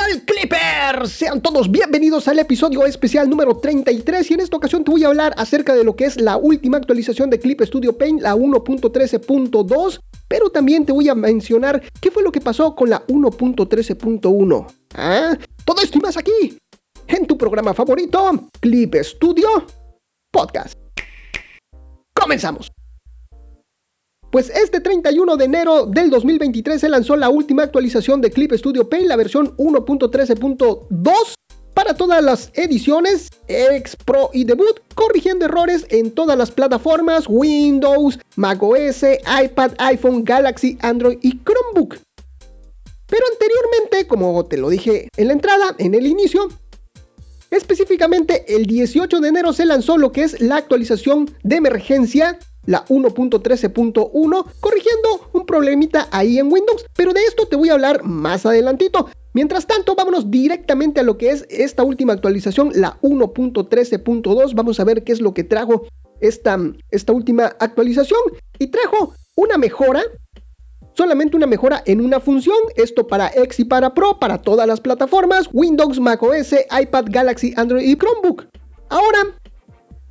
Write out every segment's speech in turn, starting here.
tal? Sean todos bienvenidos al episodio especial número 33 y en esta ocasión te voy a hablar acerca de lo que es la última actualización de Clip Studio Paint, la 1.13.2, pero también te voy a mencionar qué fue lo que pasó con la 1.13.1. ¿Ah? Todo esto y más aquí, en tu programa favorito, Clip Studio Podcast. Comenzamos. Pues este 31 de enero del 2023 se lanzó la última actualización de Clip Studio Paint, la versión 1.13.2 para todas las ediciones X Pro y Debut, corrigiendo errores en todas las plataformas Windows, macOS, iPad, iPhone, Galaxy, Android y Chromebook. Pero anteriormente, como te lo dije en la entrada, en el inicio, específicamente el 18 de enero se lanzó lo que es la actualización de emergencia la 1.13.1, corrigiendo un problemita ahí en Windows, pero de esto te voy a hablar más adelantito. Mientras tanto, vámonos directamente a lo que es esta última actualización, la 1.13.2. Vamos a ver qué es lo que trajo esta, esta última actualización. Y trajo una mejora, solamente una mejora en una función. Esto para X y para Pro, para todas las plataformas, Windows, macOS, iPad, Galaxy, Android y Chromebook. Ahora,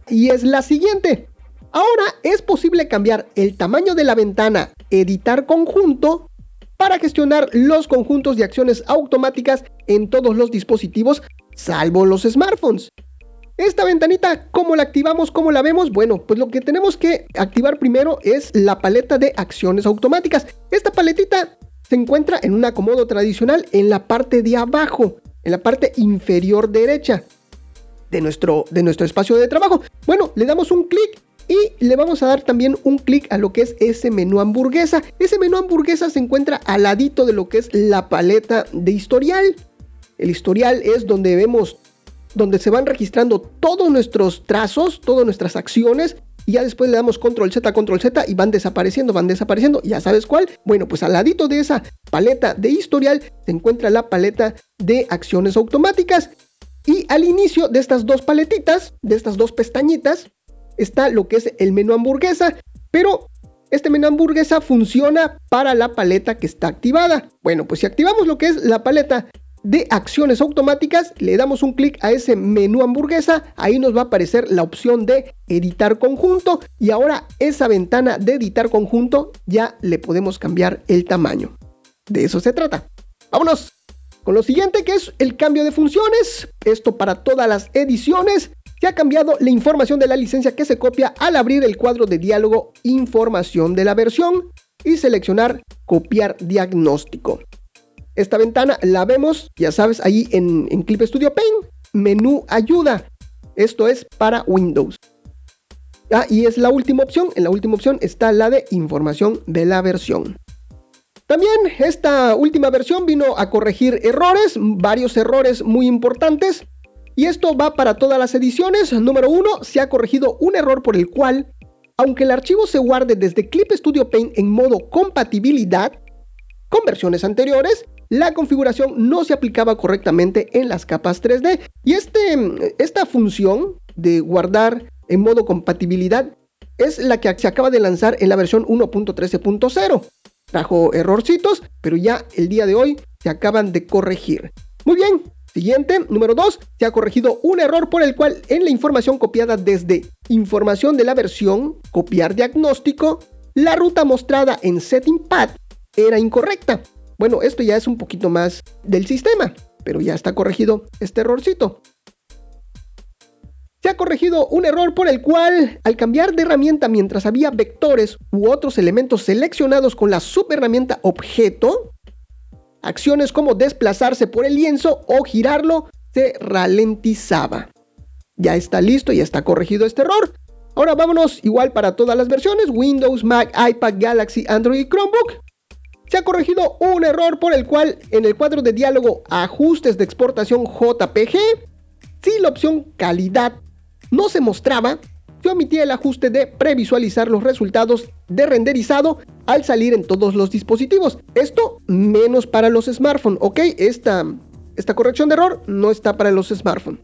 y es la siguiente. Ahora es posible cambiar el tamaño de la ventana Editar conjunto para gestionar los conjuntos de acciones automáticas en todos los dispositivos, salvo los smartphones. Esta ventanita, ¿cómo la activamos? ¿Cómo la vemos? Bueno, pues lo que tenemos que activar primero es la paleta de acciones automáticas. Esta paletita se encuentra en un acomodo tradicional en la parte de abajo, en la parte inferior derecha de nuestro, de nuestro espacio de trabajo. Bueno, le damos un clic y le vamos a dar también un clic a lo que es ese menú hamburguesa. Ese menú hamburguesa se encuentra al ladito de lo que es la paleta de historial. El historial es donde vemos, donde se van registrando todos nuestros trazos, todas nuestras acciones. Y ya después le damos control Z, control Z y van desapareciendo, van desapareciendo. ¿Ya sabes cuál? Bueno, pues al ladito de esa paleta de historial se encuentra la paleta de acciones automáticas. Y al inicio de estas dos paletitas, de estas dos pestañitas, está lo que es el menú hamburguesa, pero este menú hamburguesa funciona para la paleta que está activada. Bueno, pues si activamos lo que es la paleta de acciones automáticas, le damos un clic a ese menú hamburguesa, ahí nos va a aparecer la opción de editar conjunto y ahora esa ventana de editar conjunto ya le podemos cambiar el tamaño. De eso se trata. Vámonos con lo siguiente que es el cambio de funciones. Esto para todas las ediciones se ha cambiado la información de la licencia que se copia al abrir el cuadro de diálogo Información de la versión y seleccionar Copiar diagnóstico. Esta ventana la vemos, ya sabes, ahí en, Clip Studio Paint, menú ayuda. Esto es para Windows. Ah, y es la última opción. En la última opción está la de información de la versión. También esta última versión vino a corregir errores, varios errores muy importantes. Y esto va para todas las ediciones. Número 1, se ha corregido un error por el cual, aunque el archivo se guarde desde Clip Studio Paint en modo compatibilidad con versiones anteriores, la configuración no se aplicaba correctamente en las capas 3D. Y este, esta función de guardar en modo compatibilidad es la que se acaba de lanzar en la versión 1.13.0. Trajo errorcitos, pero ya el día de hoy se acaban de corregir. Muy bien, Siguiente, número 2, se ha corregido un error por el cual en la información copiada desde información de la versión, copiar diagnóstico, la ruta mostrada en Setting Pad era incorrecta. Bueno, esto ya es un poquito más del sistema, pero ya está corregido este errorcito. Se ha corregido un error por el cual, al cambiar de herramienta mientras había vectores u otros elementos seleccionados con la subherramienta objeto, Acciones como desplazarse por el lienzo o girarlo se ralentizaba. Ya está listo, ya está corregido este error. Ahora vámonos igual para todas las versiones, Windows, Mac, iPad, Galaxy, Android y Chromebook. Se ha corregido un error por el cual en el cuadro de diálogo Ajustes de exportación JPG, si la opción Calidad no se mostraba, se omitía el ajuste de previsualizar los resultados de renderizado al salir en todos los dispositivos. Esto menos para los smartphones, ¿ok? Esta, esta corrección de error no está para los smartphones.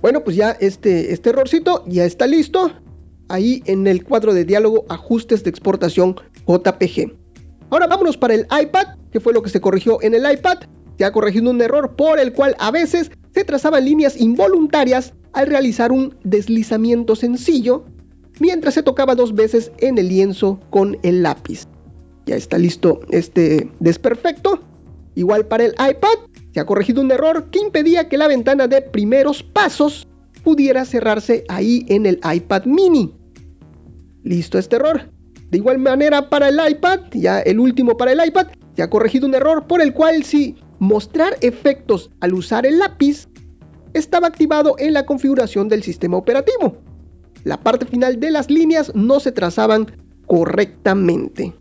Bueno, pues ya este, este errorcito ya está listo. Ahí en el cuadro de diálogo ajustes de exportación JPG. Ahora vámonos para el iPad, que fue lo que se corrigió en el iPad. se ha corregido un error por el cual a veces se trazaban líneas involuntarias al realizar un deslizamiento sencillo mientras se tocaba dos veces en el lienzo con el lápiz. Ya está listo este desperfecto. Igual para el iPad, se ha corregido un error que impedía que la ventana de primeros pasos pudiera cerrarse ahí en el iPad mini. Listo este error. De igual manera para el iPad, ya el último para el iPad, se ha corregido un error por el cual si mostrar efectos al usar el lápiz estaba activado en la configuración del sistema operativo. La parte final de las líneas no se trazaban correctamente.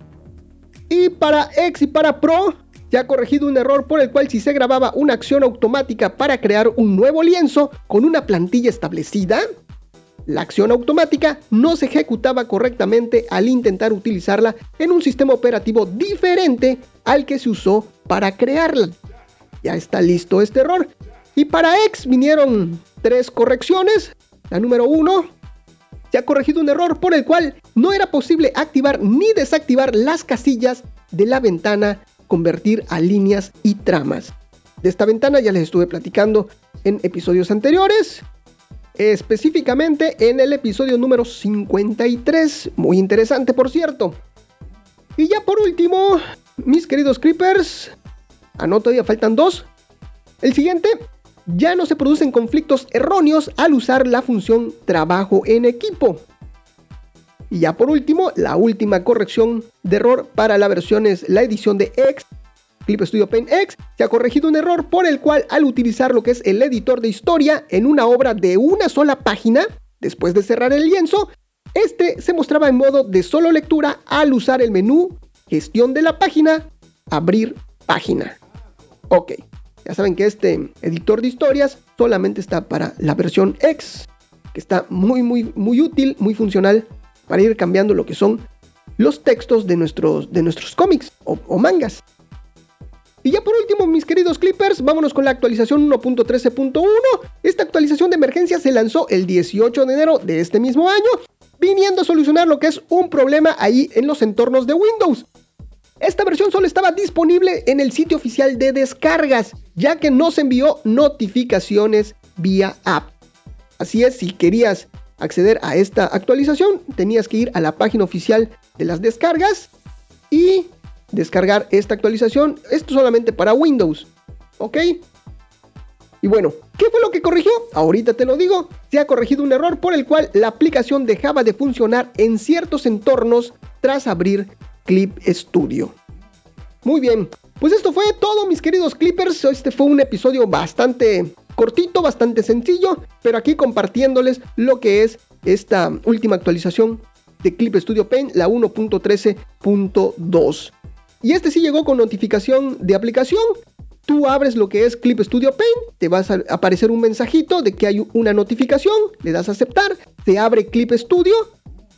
Y para X y para Pro se ha corregido un error por el cual si se grababa una acción automática para crear un nuevo lienzo con una plantilla establecida, la acción automática no se ejecutaba correctamente al intentar utilizarla en un sistema operativo diferente al que se usó para crearla. Ya está listo este error. Y para X vinieron tres correcciones. La número uno, se ha corregido un error por el cual no era posible activar ni desactivar las casillas de la ventana convertir a líneas y tramas. De esta ventana ya les estuve platicando en episodios anteriores específicamente en el episodio número 53. Muy interesante, por cierto. Y ya por último, mis queridos creepers, ah, no, todavía faltan dos. El siguiente, ya no se producen conflictos erróneos al usar la función trabajo en equipo. Y ya por último, la última corrección de error para la versión es la edición de X Clip Studio Paint X se ha corregido un error por el cual al utilizar lo que es el editor de historia en una obra de una sola página, después de cerrar el lienzo, este se mostraba en modo de solo lectura al usar el menú Gestión de la página, Abrir página. Ok, ya saben que este editor de historias solamente está para la versión X, que está muy muy muy útil, muy funcional para ir cambiando lo que son los textos de nuestros, de nuestros cómics o mangas. Y ya por último, mis queridos Clippers, vámonos con la actualización 1.13.1. Esta actualización de emergencia se lanzó el 18 de enero de este mismo año, viniendo a solucionar lo que es un problema ahí en los entornos de Windows. Esta versión solo estaba disponible en el sitio oficial de descargas, ya que no se envió notificaciones vía app. Así es, si querías acceder a esta actualización, tenías que ir a la página oficial de las descargas y descargar esta actualización. Esto solamente para Windows. ¿Ok? Y bueno, ¿qué fue lo que corrigió? Ahorita te lo digo. Se ha corregido un error por el cual la aplicación dejaba de funcionar en ciertos entornos tras abrir Clip Studio. Muy bien, pues esto fue todo mis queridos Clippers. Este fue un episodio bastante cortito, bastante sencillo, pero aquí compartiéndoles lo que es esta última actualización de Clip Studio Paint, la 1.13.2. Y este sí llegó con notificación de aplicación. Tú abres lo que es Clip Studio Paint, te va a aparecer un mensajito de que hay una notificación, le das a aceptar, te abre Clip Studio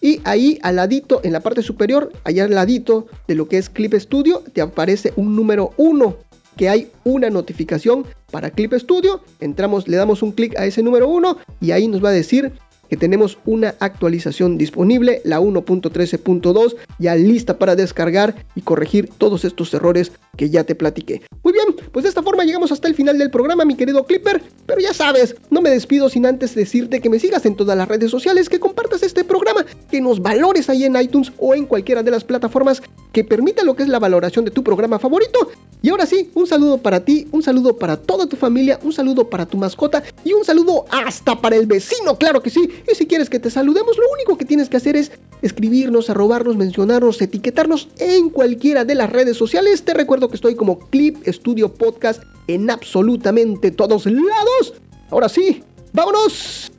y ahí al ladito, en la parte superior, allá al ladito de lo que es Clip Studio, te aparece un número 1, que hay una notificación para Clip Studio. Entramos, le damos un clic a ese número 1 y ahí nos va a decir que tenemos una actualización disponible, la 1.13.2, ya lista para descargar y corregir todos estos errores que ya te platiqué. Muy bien, pues de esta forma llegamos hasta el final del programa, mi querido Clipper, pero ya sabes, no me despido sin antes decirte que me sigas en todas las redes sociales, que compartas este programa, que nos valores ahí en iTunes o en cualquiera de las plataformas que permita lo que es la valoración de tu programa favorito. Y ahora sí, un saludo para ti, un saludo para toda tu familia, un saludo para tu mascota y un saludo hasta para el vecino, claro que sí. Y si quieres que te saludemos, lo único que tienes que hacer es escribirnos, arrobarnos, mencionarnos, etiquetarnos en cualquiera de las redes sociales. Te recuerdo que estoy como Clip Studio Podcast en absolutamente todos lados. Ahora sí, vámonos.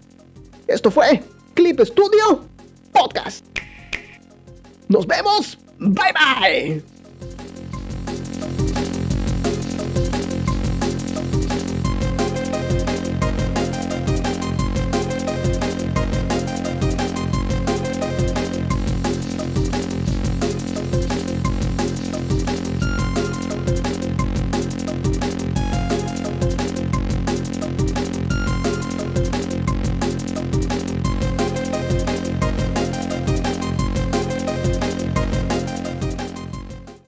Esto fue Clip Studio Podcast. Nos vemos. Bye bye.